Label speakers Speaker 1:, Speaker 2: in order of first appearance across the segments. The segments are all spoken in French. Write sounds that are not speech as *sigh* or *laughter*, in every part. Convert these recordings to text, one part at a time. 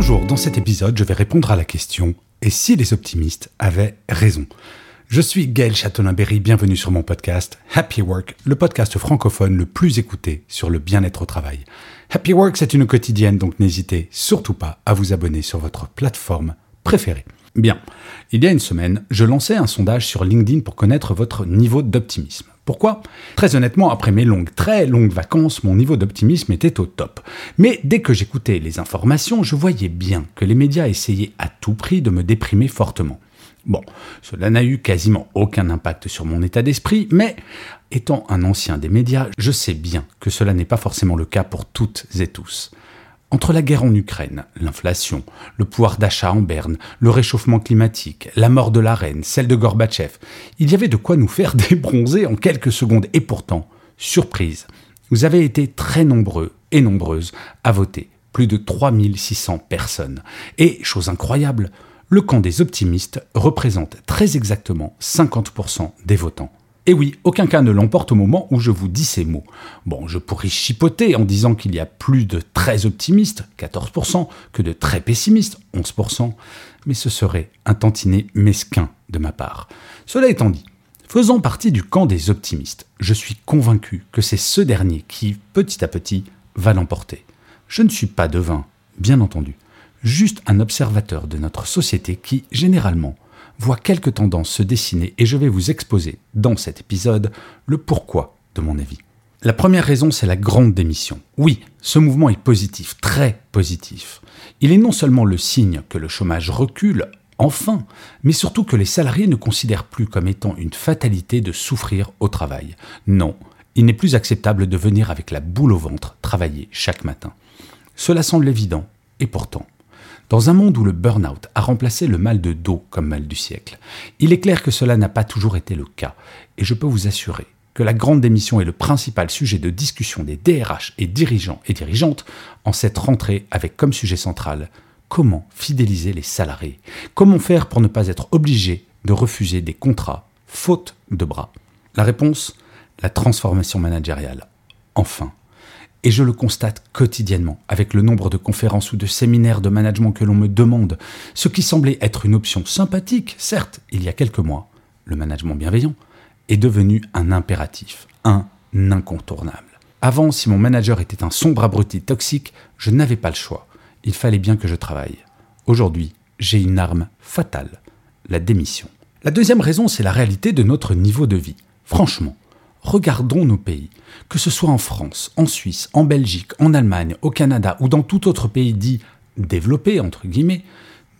Speaker 1: Bonjour, dans cet épisode, je vais répondre à la question Et si les optimistes avaient raison? Je suis Gaël Châtelain-Berry, bienvenue sur mon podcast Happy Work, le podcast francophone le plus écouté sur le bien-être au travail. Happy Work, c'est une quotidienne, donc n'hésitez surtout pas à vous abonner sur votre plateforme préférée. Bien, il y a une semaine, je lançais un sondage sur LinkedIn pour connaître votre niveau d'optimisme. Pourquoi? Très honnêtement, après mes longues, très longues vacances, mon niveau d'optimisme était au top. Mais dès que j'écoutais les informations, je voyais bien que les médias essayaient à tout prix de me déprimer fortement. Bon, cela n'a eu quasiment aucun impact sur mon état d'esprit, mais étant un ancien des médias, je sais bien que cela n'est pas forcément le cas pour toutes et tous. Entre la guerre en Ukraine, l'inflation, le pouvoir d'achat en berne, le réchauffement climatique, la mort de la reine, celle de Gorbatchev, il y avait de quoi nous faire *laughs* débronzer en quelques secondes. Et pourtant, surprise, vous avez été très nombreux et nombreuses à voter, plus de 3600 personnes. Et, chose incroyable, le camp des optimistes représente très exactement 50% des votants. Et oui, aucun cas ne l'emporte au moment où je vous dis ces mots. Bon, je pourrais chipoter en disant qu'il y a plus de très optimistes, 14%, que de très pessimistes, 11%, mais ce serait un tantinet mesquin de ma part. Cela étant dit, faisant partie du camp des optimistes, je suis convaincu que c'est ce dernier qui, petit à petit, va l'emporter. Je ne suis pas devin, bien entendu, juste un observateur de notre société qui, généralement, voit quelques tendances se dessiner et je vais vous exposer dans cet épisode le pourquoi de mon avis. La première raison, c'est la grande démission. Oui, ce mouvement est positif, très positif. Il est non seulement le signe que le chômage recule, enfin, mais surtout que les salariés ne considèrent plus comme étant une fatalité de souffrir au travail. Non, il n'est plus acceptable de venir avec la boule au ventre travailler chaque matin. Cela semble évident, et pourtant, dans un monde où le burn-out a remplacé le mal de dos comme mal du siècle, il est clair que cela n'a pas toujours été le cas, et je peux vous assurer que la grande démission est le principal sujet de discussion des DRH et dirigeants et dirigeantes en cette rentrée avec comme sujet central comment fidéliser les salariés, comment faire pour ne pas être obligé de refuser des contrats faute de bras? La réponse La transformation managériale. Enfin, et je le constate quotidiennement avec le nombre de conférences ou de séminaires de management que l'on me demande, ce qui semblait être une option sympathique, certes, il y a quelques mois, le management bienveillant, est devenu un impératif, un incontournable. Avant, si mon manager était un sombre abruti toxique, je n'avais pas le choix. Il fallait bien que je travaille. Aujourd'hui, j'ai une arme fatale, la démission. La deuxième raison, c'est la réalité de notre niveau de vie. Franchement, regardons nos pays, que ce soit en France, en Suisse, en Belgique, en Allemagne, au Canada ou dans tout autre pays dit développé, entre guillemets,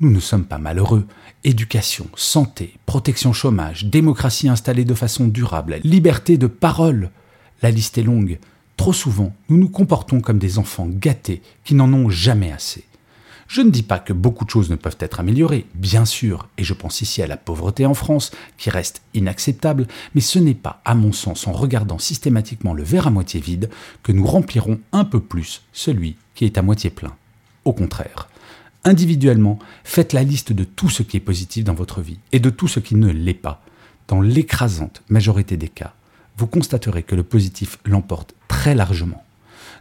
Speaker 1: nous ne sommes pas malheureux. Éducation, santé, protection chômage, démocratie installée de façon durable, liberté de parole. La liste est longue. Trop souvent, nous nous comportons comme des enfants gâtés qui n'en ont jamais assez. Je ne dis pas que beaucoup de choses ne peuvent être améliorées, bien sûr, et je pense ici à la pauvreté en France, qui reste inacceptable, mais ce n'est pas, à mon sens, en regardant systématiquement le verre à moitié vide, que nous remplirons un peu plus celui qui est à moitié plein. Au contraire. Individuellement, faites la liste de tout ce qui est positif dans votre vie et de tout ce qui ne l'est pas. Dans l'écrasante majorité des cas, vous constaterez que le positif l'emporte très largement.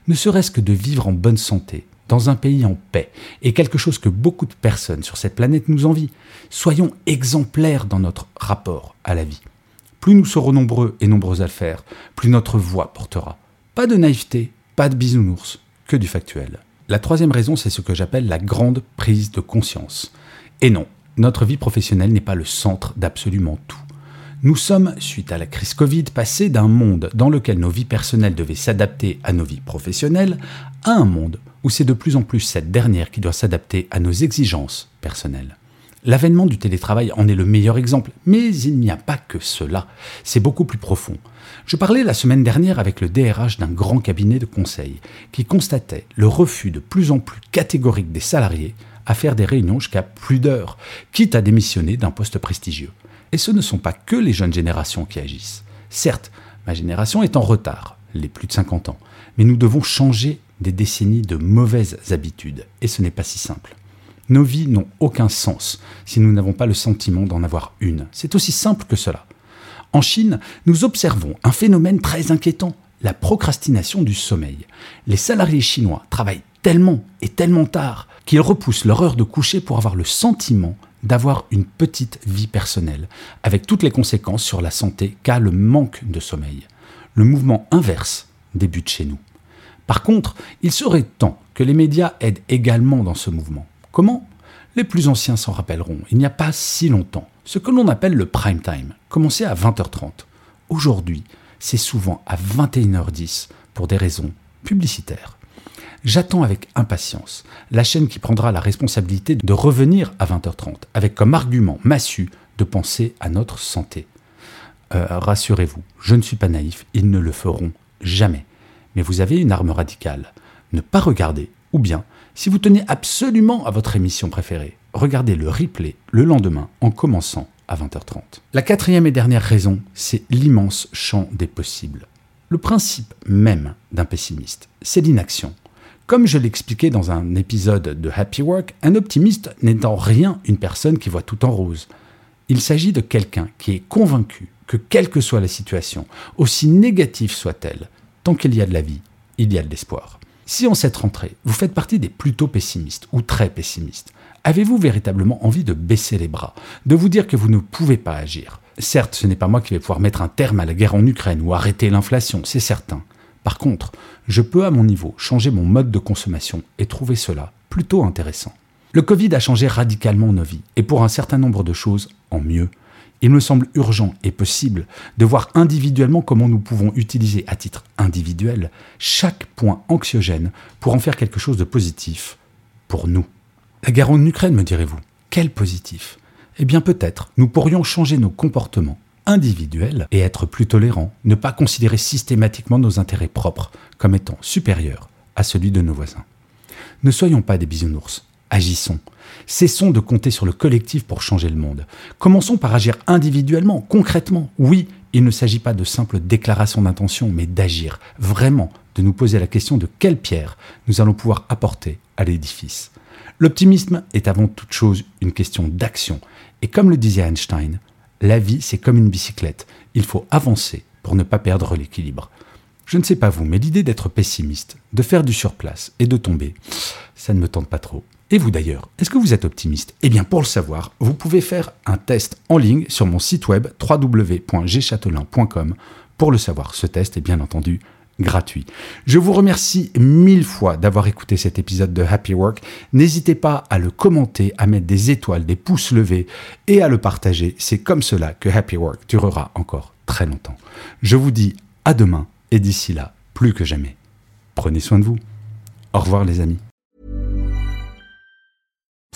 Speaker 1: Ne serait-ce que de vivre en bonne santé, dans un pays en paix, est quelque chose que beaucoup de personnes sur cette planète nous envient. Soyons exemplaires dans notre rapport à la vie. Plus nous serons nombreux et nombreux à le faire, plus notre voix portera. Pas de naïveté, pas de bisounours, que du factuel. La troisième raison, c'est ce que j'appelle la grande prise de conscience. Et non, notre vie professionnelle n'est pas le centre d'absolument tout. Nous sommes, suite à la crise Covid, passés d'un monde dans lequel nos vies personnelles devaient s'adapter à nos vies professionnelles à un monde où c'est de plus en plus cette dernière qui doit s'adapter à nos exigences personnelles. L'avènement du télétravail en est le meilleur exemple, mais il n'y a pas que cela, c'est beaucoup plus profond. Je parlais la semaine dernière avec le DRH d'un grand cabinet de conseil qui constatait le refus de plus en plus catégorique des salariés à faire des réunions jusqu'à plus d'heures, quitte à démissionner d'un poste prestigieux. Et ce ne sont pas que les jeunes générations qui agissent. Certes, ma génération est en retard, les plus de 50 ans, mais nous devons changer des décennies de mauvaises habitudes, et ce n'est pas si simple. Nos vies n'ont aucun sens si nous n'avons pas le sentiment d'en avoir une. C'est aussi simple que cela. En Chine, nous observons un phénomène très inquiétant, la procrastination du sommeil. Les salariés chinois travaillent tellement et tellement tard qu'ils repoussent leur heure de coucher pour avoir le sentiment d'avoir une petite vie personnelle, avec toutes les conséquences sur la santé qu'a le manque de sommeil. Le mouvement inverse débute chez nous. Par contre, il serait temps que les médias aident également dans ce mouvement. Comment? Les plus anciens s'en rappelleront, il n'y a pas si longtemps, ce que l'on appelle le prime time commençait à 20h30. Aujourd'hui, c'est souvent à 21h10 pour des raisons publicitaires. J'attends avec impatience la chaîne qui prendra la responsabilité de revenir à 20h30 avec comme argument massu de penser à notre santé. Euh, rassurez-vous, je ne suis pas naïf, ils ne le feront jamais. Mais vous avez une arme radicale. Ne pas regarder, ou bien si vous tenez absolument à votre émission préférée, regardez le replay le lendemain en commençant à 20h30. La quatrième et dernière raison, c'est l'immense champ des possibles. Le principe même d'un pessimiste, c'est l'inaction. Comme je l'expliquais dans un épisode de Happy Work, un optimiste n'est en rien une personne qui voit tout en rose. Il s'agit de quelqu'un qui est convaincu que quelle que soit la situation, aussi négative soit-elle, tant qu'il y a de la vie, il y a de l'espoir. Si en cette rentrée, vous faites partie des plutôt pessimistes ou très pessimistes, avez-vous véritablement envie de baisser les bras, de vous dire que vous ne pouvez pas agir? Certes, ce n'est pas moi qui vais pouvoir mettre un terme à la guerre en Ukraine ou arrêter l'inflation, c'est certain. Par contre, je peux à mon niveau changer mon mode de consommation et trouver cela plutôt intéressant. Le Covid a changé radicalement nos vies, et pour un certain nombre de choses, en mieux. Il me semble urgent et possible de voir individuellement comment nous pouvons utiliser à titre individuel chaque point anxiogène pour en faire quelque chose de positif pour nous. La guerre en Ukraine, me direz-vous, quel positif? Eh bien peut-être nous pourrions changer nos comportements individuels et être plus tolérants, ne pas considérer systématiquement nos intérêts propres comme étant supérieurs à celui de nos voisins. Ne soyons pas des bisounours, agissons. Cessons de compter sur le collectif pour changer le monde. Commençons par agir individuellement, concrètement. Oui, il ne s'agit pas de simples déclarations d'intention, mais d'agir, vraiment, de nous poser la question de quelle pierre nous allons pouvoir apporter à l'édifice. L'optimisme est avant toute chose une question d'action. Et comme le disait Einstein, la vie c'est comme une bicyclette. Il faut avancer pour ne pas perdre l'équilibre. Je ne sais pas vous, mais l'idée d'être pessimiste, de faire du surplace et de tomber, ça ne me tente pas trop. Et vous d'ailleurs, est-ce que vous êtes optimiste? Eh bien pour le savoir, vous pouvez faire un test en ligne sur mon site web www.gchatelain.com. Pour le savoir, ce test est bien entendu gratuit. Je vous remercie mille fois d'avoir écouté cet épisode de Happy Work. N'hésitez pas à le commenter, à mettre des étoiles, des pouces levés et à le partager. C'est comme cela que Happy Work durera encore très longtemps. Je vous dis à demain et d'ici là, plus que jamais, prenez soin de vous. Au revoir les amis.